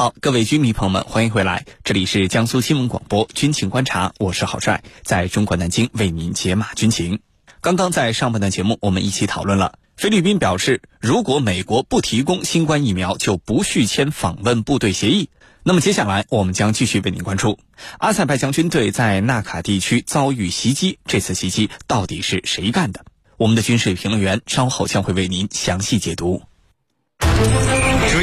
好，各位军迷朋友们，欢迎回来，这里是江苏新闻广播军情观察，我是郝帅，在中国南京为您解码军情。刚刚在上半段节目，我们一起讨论了菲律宾表示，如果美国不提供新冠疫苗，就不续签访问部队协议。那么接下来，我们将继续为您关注阿塞拜疆军队在纳卡地区遭遇袭击，这次袭击到底是谁干的？我们的军事评论员稍后将会为您详细解读。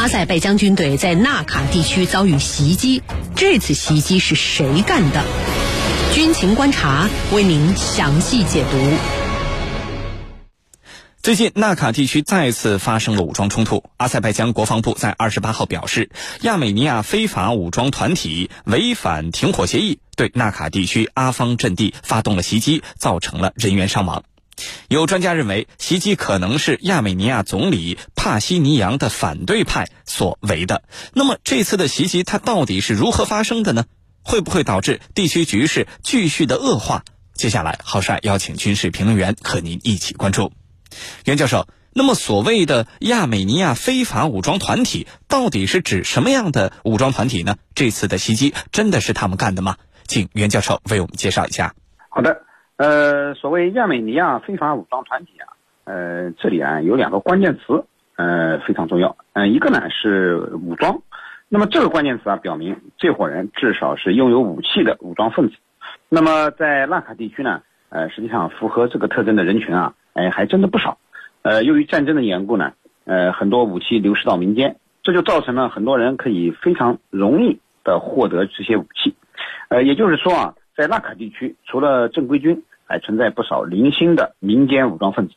阿塞拜疆军队在纳卡地区遭遇袭击，这次袭击是谁干的？军情观察为您详细解读。最近，纳卡地区再次发生了武装冲突。阿塞拜疆国防部在二十八号表示，亚美尼亚非法武装团体违反停火协议，对纳卡地区阿方阵地发动了袭击，造成了人员伤亡。有专家认为，袭击可能是亚美尼亚总理帕西尼扬的反对派所为的。那么，这次的袭击它到底是如何发生的呢？会不会导致地区局势继续的恶化？接下来，郝帅邀请军事评论员和您一起关注。袁教授，那么所谓的亚美尼亚非法武装团体到底是指什么样的武装团体呢？这次的袭击真的是他们干的吗？请袁教授为我们介绍一下。好的，呃，所谓亚美尼亚非法武装团体啊，呃，这里啊有两个关键词，呃，非常重要。嗯，一个呢是武装，那么这个关键词啊表明这伙人至少是拥有武器的武装分子。那么在纳卡地区呢，呃，实际上符合这个特征的人群啊。哎，还真的不少。呃，由于战争的缘故呢，呃，很多武器流失到民间，这就造成了很多人可以非常容易的获得这些武器。呃，也就是说啊，在纳卡地区，除了正规军，还存在不少零星的民间武装分子。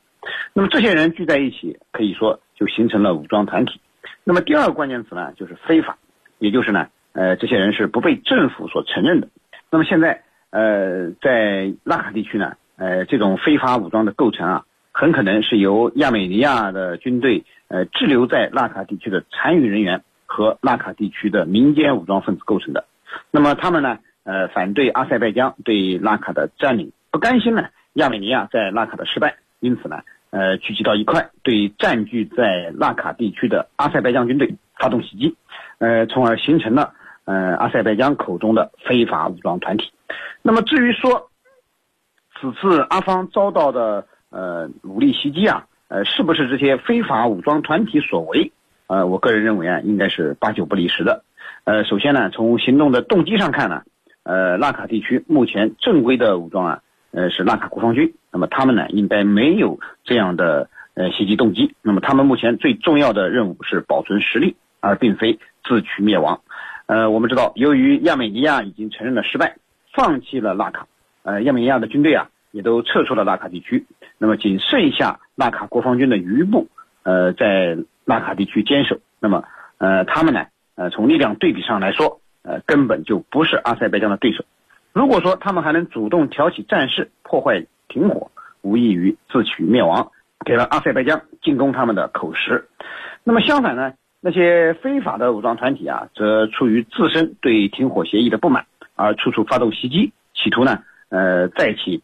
那么这些人聚在一起，可以说就形成了武装团体。那么第二个关键词呢，就是非法，也就是呢，呃，这些人是不被政府所承认的。那么现在，呃，在纳卡地区呢？呃，这种非法武装的构成啊，很可能是由亚美尼亚的军队呃滞留在纳卡地区的残余人员和纳卡地区的民间武装分子构成的。那么他们呢，呃，反对阿塞拜疆对纳卡的占领，不甘心呢亚美尼亚在纳卡的失败，因此呢，呃，聚集到一块，对占据在纳卡地区的阿塞拜疆军队发动袭击，呃，从而形成了呃阿塞拜疆口中的非法武装团体。那么至于说，此次阿方遭到的呃武力袭击啊，呃，是不是这些非法武装团体所为？呃，我个人认为啊，应该是八九不离十的。呃，首先呢，从行动的动机上看呢，呃，纳卡地区目前正规的武装啊，呃，是纳卡国防军，那么他们呢，应该没有这样的呃袭击动机。那么他们目前最重要的任务是保存实力，而并非自取灭亡。呃，我们知道，由于亚美尼亚已经承认了失败，放弃了纳卡，呃，亚美尼亚的军队啊。也都撤出了纳卡地区，那么仅剩下纳卡国防军的余部，呃，在纳卡地区坚守。那么，呃，他们呢，呃，从力量对比上来说，呃，根本就不是阿塞拜疆的对手。如果说他们还能主动挑起战事，破坏停火，无异于自取灭亡，给了阿塞拜疆进攻他们的口实。那么相反呢，那些非法的武装团体啊，则出于自身对停火协议的不满，而处处发动袭击，企图呢，呃，再起。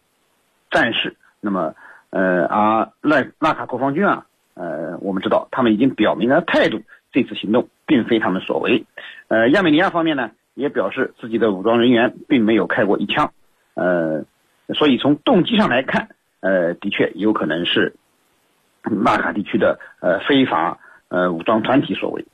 战士，那么，呃，而拉拉卡国防军啊，呃，我们知道他们已经表明了态度，这次行动并非他们所为。呃，亚美尼亚方面呢，也表示自己的武装人员并没有开过一枪。呃，所以从动机上来看，呃，的确有可能是纳卡地区的呃非法呃武装团体所为。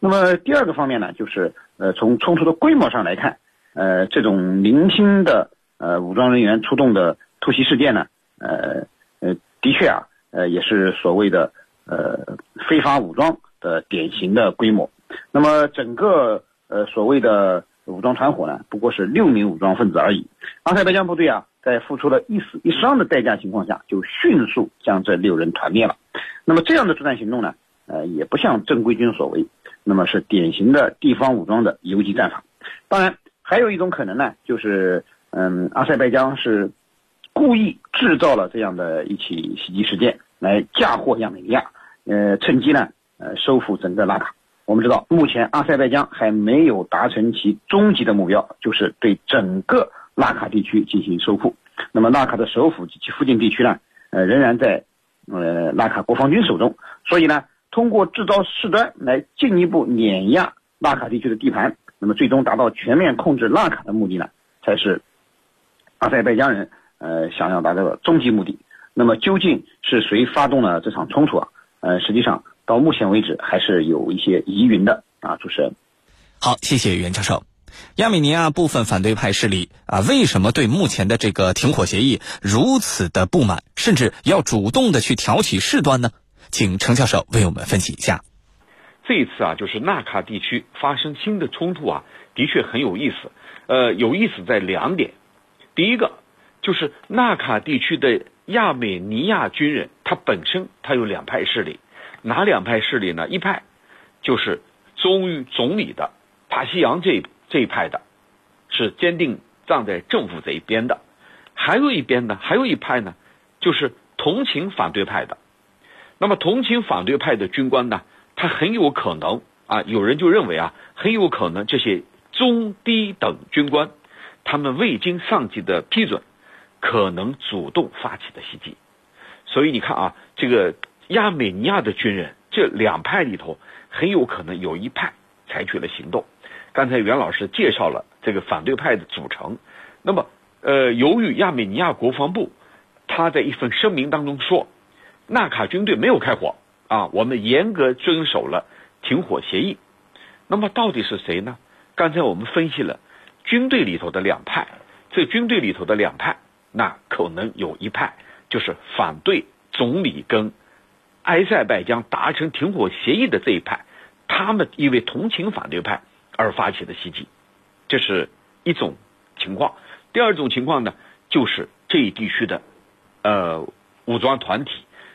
那么第二个方面呢，就是呃从冲突的规模上来看，呃，这种零星的呃武装人员出动的。突袭事件呢，呃呃，的确啊，呃，也是所谓的呃非法武装的典型的规模。那么整个呃所谓的武装团伙呢，不过是六名武装分子而已。阿塞拜疆部队啊，在付出了一死一伤的代价情况下，就迅速将这六人团灭了。那么这样的作战行动呢，呃，也不像正规军所为。那么是典型的地方武装的游击战法。当然，还有一种可能呢，就是嗯，阿塞拜疆是故意制造了这样的一起袭击事件，来嫁祸亚美尼亚，呃，趁机呢，呃，收复整个纳卡。我们知道，目前阿塞拜疆还没有达成其终极的目标，就是对整个纳卡地区进行收复。那么，纳卡的首府及其附近地区呢，呃，仍然在呃纳卡国防军手中。所以呢，通过制造事端来进一步碾压纳卡地区的地盘，那么最终达到全面控制纳卡的目的呢，才是阿塞拜疆人呃想要达到的终极目的。那么，究竟是谁发动了这场冲突啊？呃，实际上。到目前为止还是有一些疑云的啊，主持人。好，谢谢袁教授。亚美尼亚部分反对派势力啊，为什么对目前的这个停火协议如此的不满，甚至要主动的去挑起事端呢？请程教授为我们分析一下。这一次啊，就是纳卡地区发生新的冲突啊，的确很有意思。呃，有意思在两点。第一个就是纳卡地区的亚美尼亚军人，他本身他有两派势力。哪两派势力呢？一派就是忠于总理的帕西扬这这一派的，是坚定站在政府这一边的；还有一边呢，还有一派呢，就是同情反对派的。那么同情反对派的军官呢，他很有可能啊，有人就认为啊，很有可能这些中低等军官，他们未经上级的批准，可能主动发起的袭击。所以你看啊，这个。亚美尼亚的军人，这两派里头很有可能有一派采取了行动。刚才袁老师介绍了这个反对派的组成。那么，呃，由于亚美尼亚国防部他在一份声明当中说，纳卡军队没有开火啊，我们严格遵守了停火协议。那么，到底是谁呢？刚才我们分析了军队里头的两派，这军队里头的两派，那可能有一派就是反对总理跟。埃塞拜疆达成停火协议的这一派，他们因为同情反对派而发起的袭击，这是一种情况。第二种情况呢，就是这一地区的呃武装团体，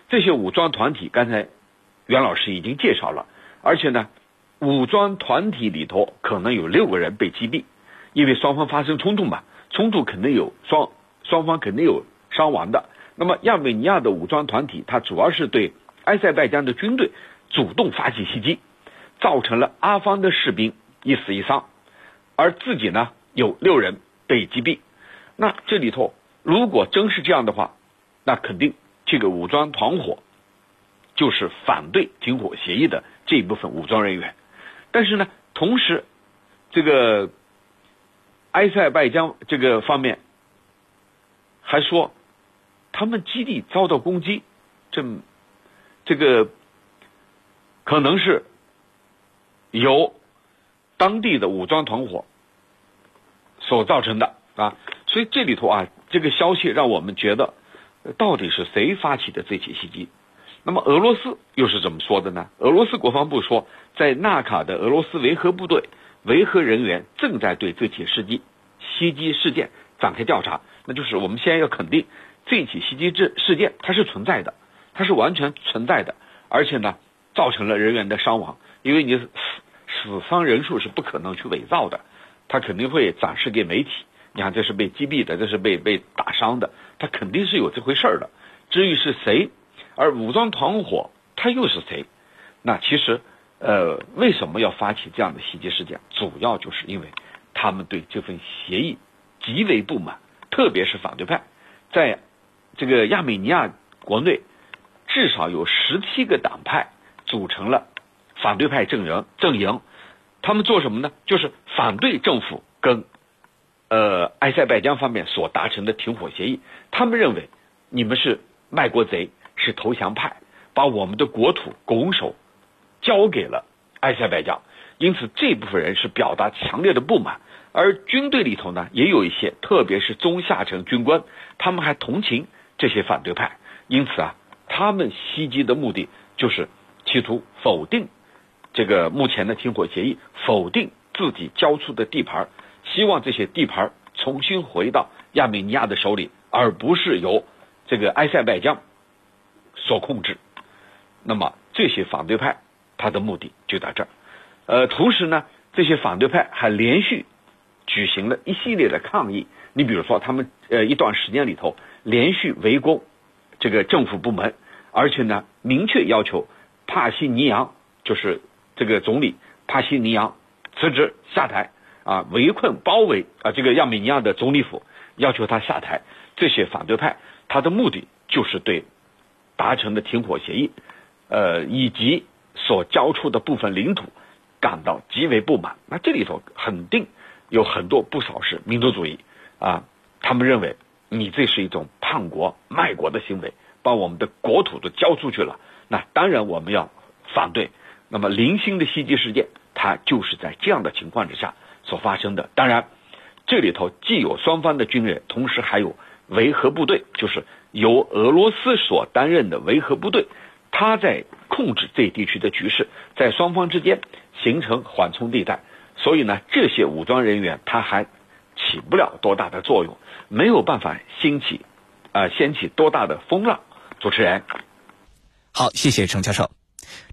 这些武装团体刚才袁老师已经介绍了，而且呢，武装团体里头可能有六个人被击毙，因为双方发生冲突嘛，冲突肯定有双双方肯定有伤亡的。那么亚美尼亚的武装团体，它主要是对。埃塞拜疆的军队主动发起袭击，造成了阿方的士兵一死一伤，而自己呢有六人被击毙。那这里头如果真是这样的话，那肯定这个武装团伙就是反对停火协议的这一部分武装人员。但是呢，同时这个埃塞拜疆这个方面还说，他们基地遭到攻击，这。这个可能是由当地的武装团伙所造成的啊，所以这里头啊，这个消息让我们觉得到底是谁发起的这起袭击？那么俄罗斯又是怎么说的呢？俄罗斯国防部说，在纳卡的俄罗斯维和部队维和人员正在对这起袭击袭击事件展开调查。那就是我们先要肯定这起袭击事事件它是存在的。它是完全存在的，而且呢，造成了人员的伤亡，因为你死死伤人数是不可能去伪造的，他肯定会展示给媒体。你看，这是被击毙的，这是被被打伤的，他肯定是有这回事儿的。至于是谁，而武装团伙他又是谁？那其实，呃，为什么要发起这样的袭击事件？主要就是因为他们对这份协议极为不满，特别是反对派，在这个亚美尼亚国内。至少有十七个党派组成了反对派阵营阵营，他们做什么呢？就是反对政府跟呃埃塞拜疆方面所达成的停火协议。他们认为你们是卖国贼，是投降派，把我们的国土拱手交给了埃塞拜疆。因此这部分人是表达强烈的不满，而军队里头呢也有一些，特别是中下层军官，他们还同情这些反对派。因此啊。他们袭击的目的就是企图否定这个目前的停火协议，否定自己交出的地盘，希望这些地盘重新回到亚美尼亚的手里，而不是由这个埃塞拜疆所控制。那么这些反对派他的目的就在这儿。呃，同时呢，这些反对派还连续举行了一系列的抗议。你比如说，他们呃一段时间里头连续围攻这个政府部门，而且呢，明确要求帕西尼扬就是这个总理帕西尼扬辞职下台啊，围困包围啊这个亚美尼亚的总理府，要求他下台。这些反对派他的目的就是对达成的停火协议，呃以及所交出的部分领土感到极为不满。那这里头肯定有很多不少是民族主义。啊，他们认为你这是一种叛国卖国的行为，把我们的国土都交出去了。那当然我们要反对。那么零星的袭击事件，它就是在这样的情况之下所发生的。当然，这里头既有双方的军人，同时还有维和部队，就是由俄罗斯所担任的维和部队，他在控制这地区的局势，在双方之间形成缓冲地带。所以呢，这些武装人员他还。起不了多大的作用，没有办法兴起，啊，掀起多大的风浪。主持人，好，谢谢程教授。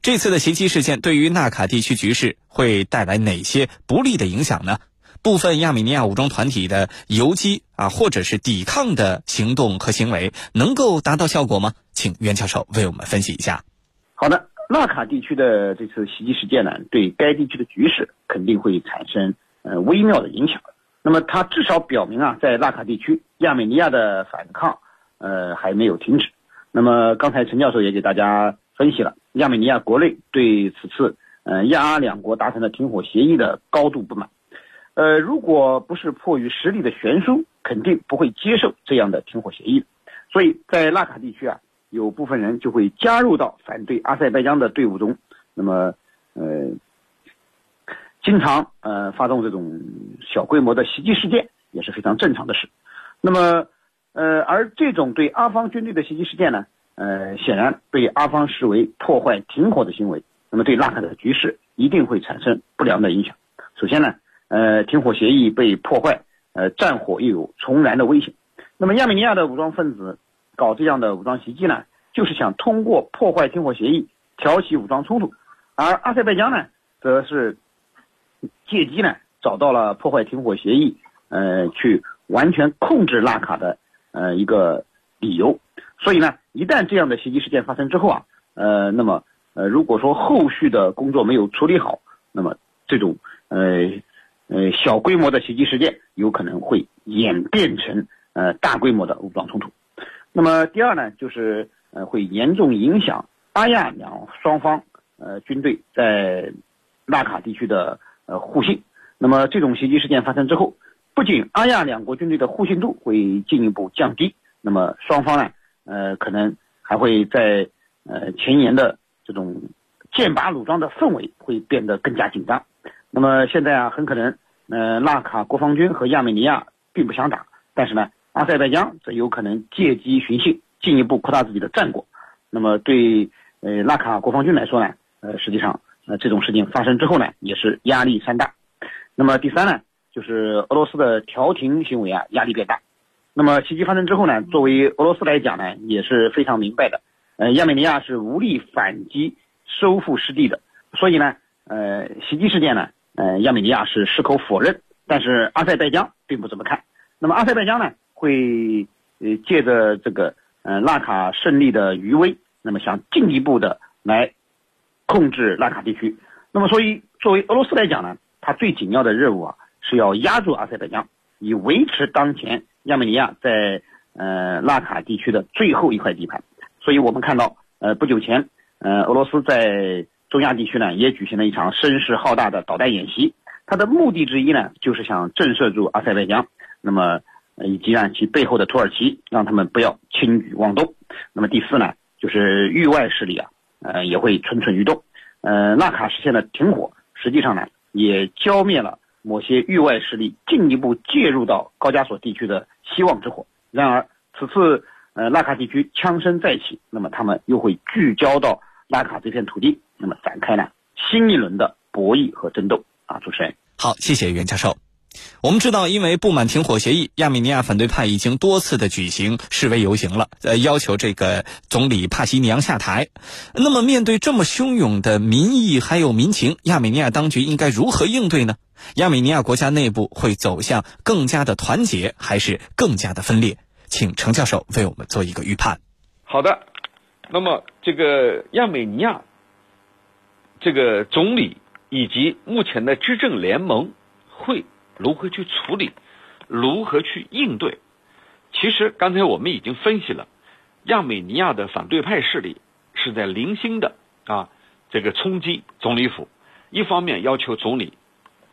这次的袭击事件对于纳卡地区局势会带来哪些不利的影响呢？部分亚美尼亚武装团体的游击啊，或者是抵抗的行动和行为，能够达到效果吗？请袁教授为我们分析一下。好的，纳卡地区的这次袭击事件呢，对该地区的局势肯定会产生呃微妙的影响。那么，它至少表明啊，在纳卡地区，亚美尼亚的反抗，呃，还没有停止。那么，刚才陈教授也给大家分析了，亚美尼亚国内对此次，呃，亚阿两国达成的停火协议的高度不满。呃，如果不是迫于实力的悬殊，肯定不会接受这样的停火协议。所以在纳卡地区啊，有部分人就会加入到反对阿塞拜疆的队伍中。那么，呃。经常呃发动这种小规模的袭击事件也是非常正常的事。那么呃而这种对阿方军队的袭击事件呢，呃显然被阿方视为破坏停火的行为，那么对纳卡的局势一定会产生不良的影响。首先呢，呃停火协议被破坏，呃战火又有重燃的危险。那么亚美尼亚的武装分子搞这样的武装袭击呢，就是想通过破坏停火协议挑起武装冲突，而阿塞拜疆呢，则是。借机呢，找到了破坏停火协议，呃，去完全控制纳卡的呃一个理由。所以呢，一旦这样的袭击事件发生之后啊，呃，那么呃，如果说后续的工作没有处理好，那么这种呃呃小规模的袭击事件有可能会演变成呃大规模的武装冲突。那么第二呢，就是呃会严重影响阿亚两双方呃军队在纳卡地区的。呃，互信。那么这种袭击事件发生之后，不仅阿亚两国军队的互信度会进一步降低，那么双方呢，呃，可能还会在呃前沿的这种剑拔弩张的氛围会变得更加紧张。那么现在啊，很可能呃纳卡国防军和亚美尼亚并不想打，但是呢，阿塞拜疆则有可能借机寻衅，进一步扩大自己的战果。那么对呃纳卡国防军来说呢，呃，实际上。那这种事情发生之后呢，也是压力山大。那么第三呢，就是俄罗斯的调停行为啊，压力变大。那么袭击发生之后呢，作为俄罗斯来讲呢，也是非常明白的。呃，亚美尼亚是无力反击收复失地的，所以呢，呃，袭击事件呢，呃，亚美尼亚是矢口否认。但是阿塞拜疆并不这么看。那么阿塞拜疆呢，会呃借着这个呃纳卡胜利的余威，那么想进一步的来。控制纳卡地区，那么所以作为俄罗斯来讲呢，它最紧要的任务啊是要压住阿塞拜疆，以维持当前亚美尼亚在呃纳卡地区的最后一块地盘。所以我们看到，呃不久前，呃俄罗斯在中亚地区呢也举行了一场声势浩大的导弹演习，它的目的之一呢就是想震慑住阿塞拜疆，那么以及呢其背后的土耳其，让他们不要轻举妄动。那么第四呢，就是域外势力啊。呃，也会蠢蠢欲动。呃，纳卡实现了停火，实际上呢，也浇灭了某些域外势力进一步介入到高加索地区的希望之火。然而，此次呃纳卡地区枪声再起，那么他们又会聚焦到纳卡这片土地，那么展开呢新一轮的博弈和争斗啊！主持人，好，谢谢袁教授。我们知道，因为不满停火协议，亚美尼亚反对派已经多次的举行示威游行了，呃，要求这个总理帕西尼扬下台。那么，面对这么汹涌的民意还有民情，亚美尼亚当局应该如何应对呢？亚美尼亚国家内部会走向更加的团结，还是更加的分裂？请程教授为我们做一个预判。好的，那么这个亚美尼亚这个总理以及目前的执政联盟会。如何去处理？如何去应对？其实刚才我们已经分析了，亚美尼亚的反对派势力是在零星的啊，这个冲击总理府，一方面要求总理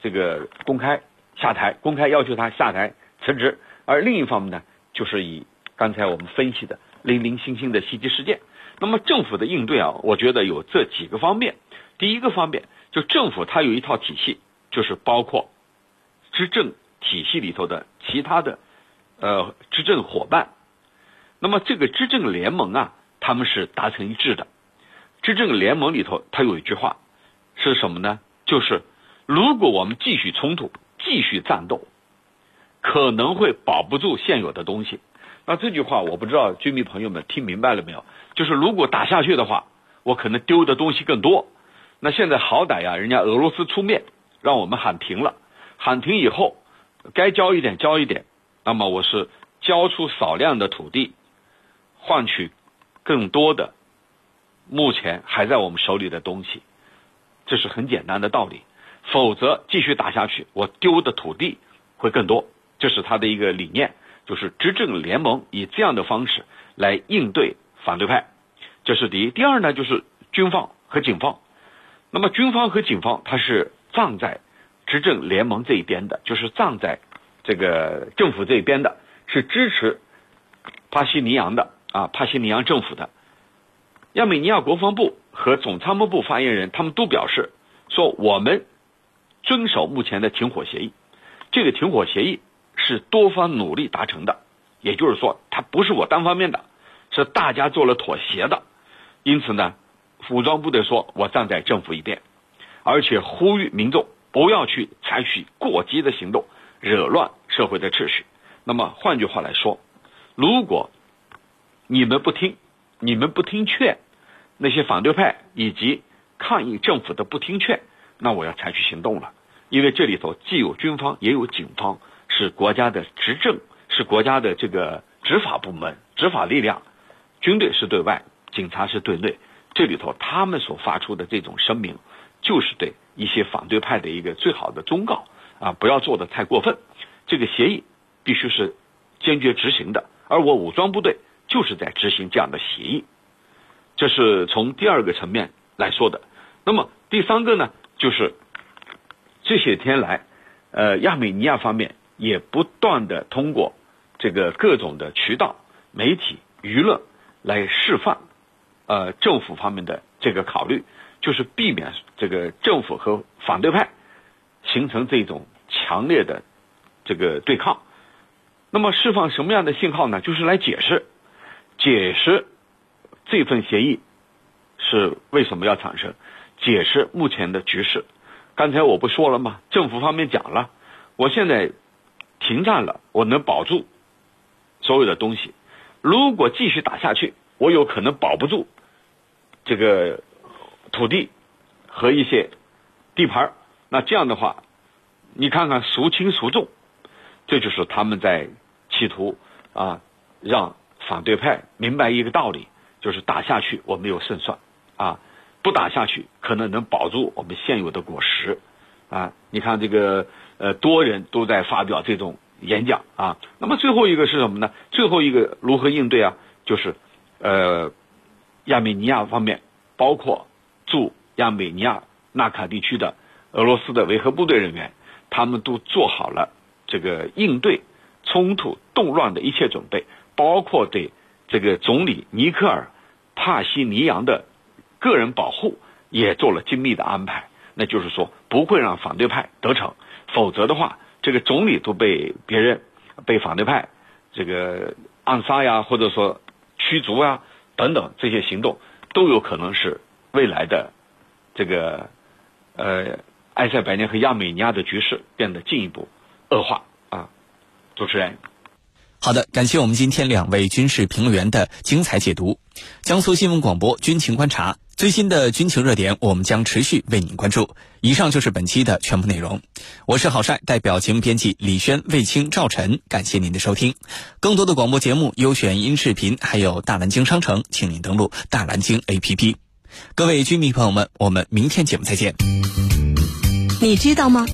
这个公开下台，公开要求他下台辞职，而另一方面呢，就是以刚才我们分析的零零星星的袭击事件。那么政府的应对啊，我觉得有这几个方面。第一个方面，就政府它有一套体系，就是包括。执政体系里头的其他的呃执政伙伴，那么这个执政联盟啊，他们是达成一致的。执政联盟里头，它有一句话是什么呢？就是如果我们继续冲突、继续战斗，可能会保不住现有的东西。那这句话我不知道军迷朋友们听明白了没有？就是如果打下去的话，我可能丢的东西更多。那现在好歹呀，人家俄罗斯出面让我们喊停了。喊停以后，该交一点交一点，那么我是交出少量的土地，换取更多的目前还在我们手里的东西，这是很简单的道理。否则继续打下去，我丢的土地会更多。这是他的一个理念，就是执政联盟以这样的方式来应对反对派，这是第一。第二呢，就是军方和警方。那么军方和警方，他是站在。执政联盟这一边的，就是站在这个政府这一边的，是支持帕西尼扬的啊，帕西尼扬政府的。亚美尼亚国防部和总参谋部发言人他们都表示说，我们遵守目前的停火协议。这个停火协议是多方努力达成的，也就是说，它不是我单方面的，是大家做了妥协的。因此呢，武装部队说我站在政府一边，而且呼吁民众。不要去采取过激的行动，惹乱社会的秩序。那么换句话来说，如果你们不听，你们不听劝，那些反对派以及抗议政府的不听劝，那我要采取行动了。因为这里头既有军方，也有警方，是国家的执政，是国家的这个执法部门、执法力量。军队是对外，警察是对内。这里头他们所发出的这种声明，就是对。一些反对派的一个最好的忠告啊，不要做的太过分。这个协议必须是坚决执行的，而我武装部队就是在执行这样的协议。这是从第二个层面来说的。那么第三个呢，就是这些天来，呃，亚美尼亚方面也不断的通过这个各种的渠道、媒体、舆论来释放呃政府方面的这个考虑。就是避免这个政府和反对派形成这种强烈的这个对抗。那么释放什么样的信号呢？就是来解释解释这份协议是为什么要产生，解释目前的局势。刚才我不说了吗？政府方面讲了，我现在停战了，我能保住所有的东西。如果继续打下去，我有可能保不住这个。土地和一些地盘那这样的话，你看看孰轻孰重，这就是他们在企图啊，让反对派明白一个道理，就是打下去我没有胜算啊，不打下去可能能保住我们现有的果实啊。你看这个呃，多人都在发表这种演讲啊。那么最后一个是什么呢？最后一个如何应对啊？就是呃，亚美尼亚方面包括。驻亚美尼亚纳卡地区的俄罗斯的维和部队人员，他们都做好了这个应对冲突动乱的一切准备，包括对这个总理尼克尔帕西尼扬的个人保护也做了精密的安排。那就是说，不会让反对派得逞，否则的话，这个总理都被别人被反对派这个暗杀呀，或者说驱逐啊等等这些行动，都有可能是。未来的这个呃，埃塞拜疆和亚美尼亚的局势变得进一步恶化啊。主持人，好的，感谢我们今天两位军事评论员的精彩解读。江苏新闻广播军情观察最新的军情热点，我们将持续为您关注。以上就是本期的全部内容。我是郝帅，代表节目编辑李轩、魏青、赵晨，感谢您的收听。更多的广播节目、优选音视频，还有大蓝鲸商城，请您登录大蓝鲸 APP。各位军迷朋友们，我们明天节目再见。你知道吗？